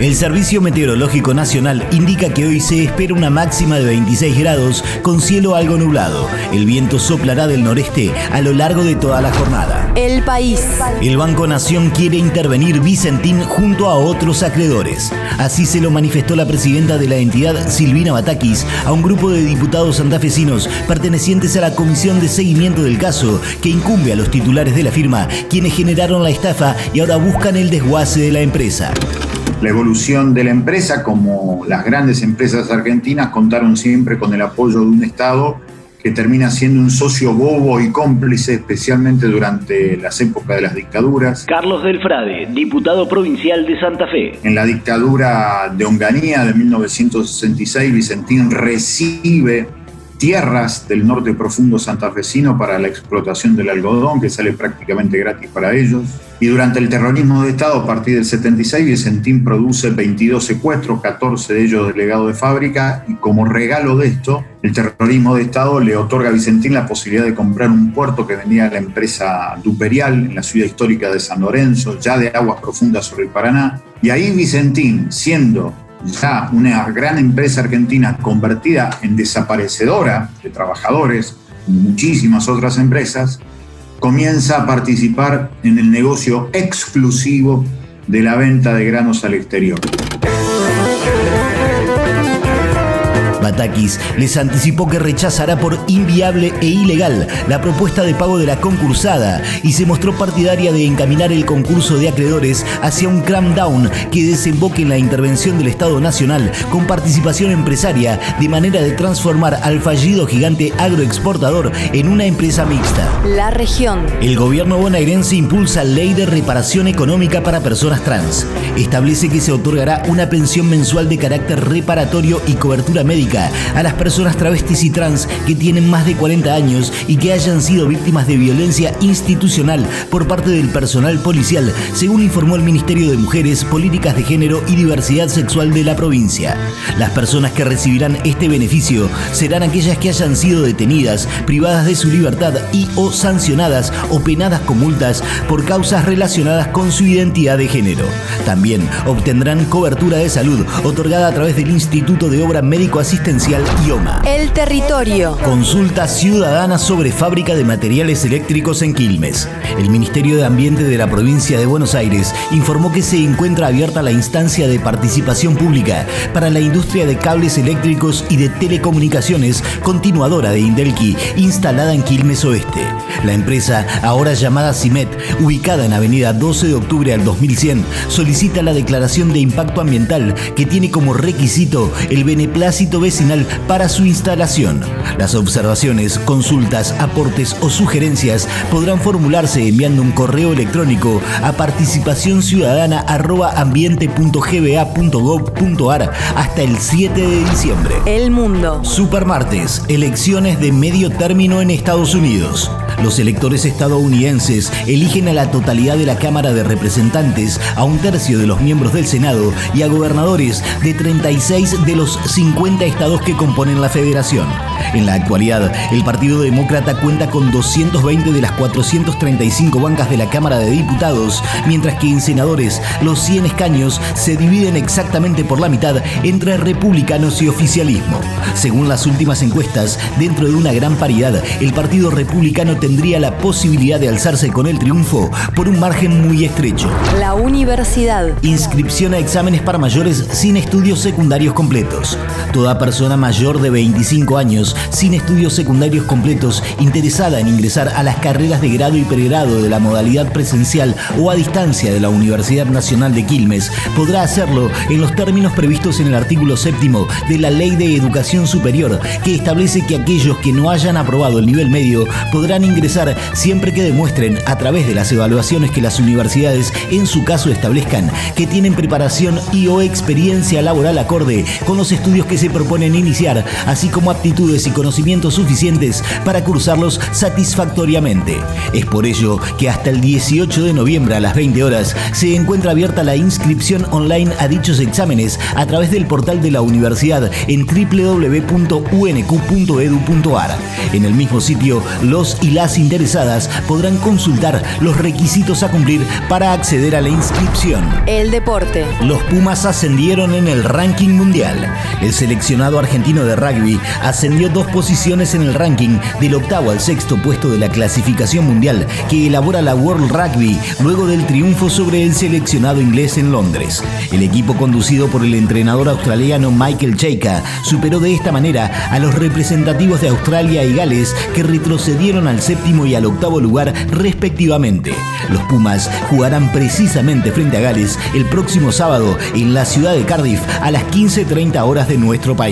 El Servicio Meteorológico Nacional indica que hoy se espera una máxima de 26 grados con cielo algo nublado. El viento soplará del noreste a lo largo de toda la jornada. El país. El Banco Nación quiere intervenir Vicentín junto a otros acreedores. Así se lo manifestó la presidenta de la entidad, Silvina Batakis, a un grupo de diputados santafesinos pertenecientes a la Comisión de Seguimiento del Caso, que incumbe a los titulares de la firma, quienes generaron la estafa y ahora buscan el desguace de la empresa. La evolución de la empresa, como las grandes empresas argentinas, contaron siempre con el apoyo de un Estado que termina siendo un socio bobo y cómplice, especialmente durante las épocas de las dictaduras. Carlos Delfrade, diputado provincial de Santa Fe. En la dictadura de Onganía de 1966, Vicentín recibe tierras del norte profundo santafesino para la explotación del algodón, que sale prácticamente gratis para ellos. Y durante el terrorismo de Estado, a partir del 76, Vicentín produce 22 secuestros, 14 de ellos delegados de fábrica, y como regalo de esto, el terrorismo de Estado le otorga a Vicentín la posibilidad de comprar un puerto que vendía la empresa Duperial en la ciudad histórica de San Lorenzo, ya de aguas profundas sobre el Paraná. Y ahí Vicentín, siendo ya una gran empresa argentina convertida en desaparecedora de trabajadores, muchísimas otras empresas, comienza a participar en el negocio exclusivo de la venta de granos al exterior. Batakis les anticipó que rechazará por inviable e ilegal la propuesta de pago de la concursada y se mostró partidaria de encaminar el concurso de acreedores hacia un down que desemboque en la intervención del Estado Nacional con participación empresaria de manera de transformar al fallido gigante agroexportador en una empresa mixta. La región. El gobierno bonaerense impulsa ley de reparación económica para personas trans. Establece que se otorgará una pensión mensual de carácter reparatorio y cobertura médica a las personas travestis y trans que tienen más de 40 años y que hayan sido víctimas de violencia institucional por parte del personal policial, según informó el Ministerio de Mujeres, Políticas de Género y Diversidad Sexual de la provincia. Las personas que recibirán este beneficio serán aquellas que hayan sido detenidas, privadas de su libertad y o sancionadas o penadas con multas por causas relacionadas con su identidad de género. También obtendrán cobertura de salud otorgada a través del Instituto de Obra Médico Asistencial IOMA. El territorio. Consulta ciudadana sobre fábrica de materiales eléctricos en Quilmes. El Ministerio de Ambiente de la provincia de Buenos Aires informó que se encuentra abierta la instancia de participación pública para la industria de cables eléctricos y de telecomunicaciones continuadora de Indelki, instalada en Quilmes Oeste. La empresa, ahora llamada CIMET, ubicada en Avenida 12 de Octubre al 2100, solicita la declaración de impacto ambiental que tiene como requisito el beneplácito vecinal para su instalación. Las observaciones, consultas, aportes o sugerencias podrán formularse enviando un correo electrónico a participacionciudadana.ambiente.gba.gov.ar hasta el 7 de diciembre. El mundo. Supermartes, elecciones de medio término en Estados Unidos. Los electores estadounidenses eligen a la totalidad de la Cámara de Representantes, a un tercio de los miembros del Senado y a gobernadores de 36 de los 50 estados que componen la federación. En la actualidad, el Partido Demócrata cuenta con 220 de las 435 bancas de la Cámara de Diputados, mientras que en senadores los 100 escaños se dividen exactamente por la mitad entre republicanos y oficialismo. Según las últimas encuestas, dentro de una gran paridad, el Partido Republicano tendría la posibilidad de alzarse con el triunfo por un margen muy estrecho. La universidad. Inscripción a exámenes para mayores sin estudios secundarios completos. Toda persona mayor de 25 años sin estudios secundarios completos interesada en ingresar a las carreras de grado y pregrado de la modalidad presencial o a distancia de la Universidad Nacional de Quilmes podrá hacerlo en los términos previstos en el artículo séptimo de la Ley de Educación Superior, que establece que aquellos que no hayan aprobado el nivel medio podrán ingresar siempre que demuestren a través de las evaluaciones que las universidades en su caso establezcan que tienen preparación y o experiencia laboral acorde con los estudios que se proponen proponen iniciar, así como aptitudes y conocimientos suficientes para cursarlos satisfactoriamente. Es por ello que hasta el 18 de noviembre a las 20 horas se encuentra abierta la inscripción online a dichos exámenes a través del portal de la universidad en www.unq.edu.ar. En el mismo sitio, los y las interesadas podrán consultar los requisitos a cumplir para acceder a la inscripción. El deporte. Los Pumas ascendieron en el ranking mundial. El seleccionado argentino de rugby ascendió dos posiciones en el ranking del octavo al sexto puesto de la clasificación mundial que elabora la World Rugby luego del triunfo sobre el seleccionado inglés en Londres. El equipo conducido por el entrenador australiano Michael Cheika superó de esta manera a los representativos de Australia y Gales que retrocedieron al séptimo y al octavo lugar respectivamente. Los Pumas jugarán precisamente frente a Gales el próximo sábado en la ciudad de Cardiff a las 15.30 horas de nuestro país.